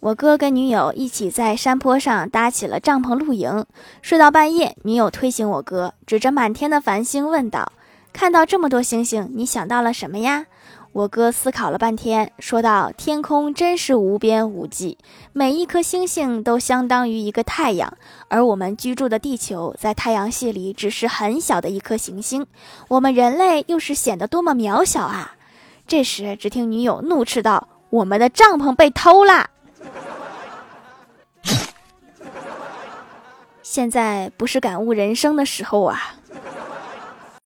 我哥跟女友一起在山坡上搭起了帐篷露营，睡到半夜，女友推醒我哥，指着满天的繁星问道：“看到这么多星星，你想到了什么呀？”我哥思考了半天，说道：“天空真是无边无际，每一颗星星都相当于一个太阳，而我们居住的地球在太阳系里只是很小的一颗行星，我们人类又是显得多么渺小啊！”这时，只听女友怒斥道：“我们的帐篷被偷啦！现在不是感悟人生的时候啊！”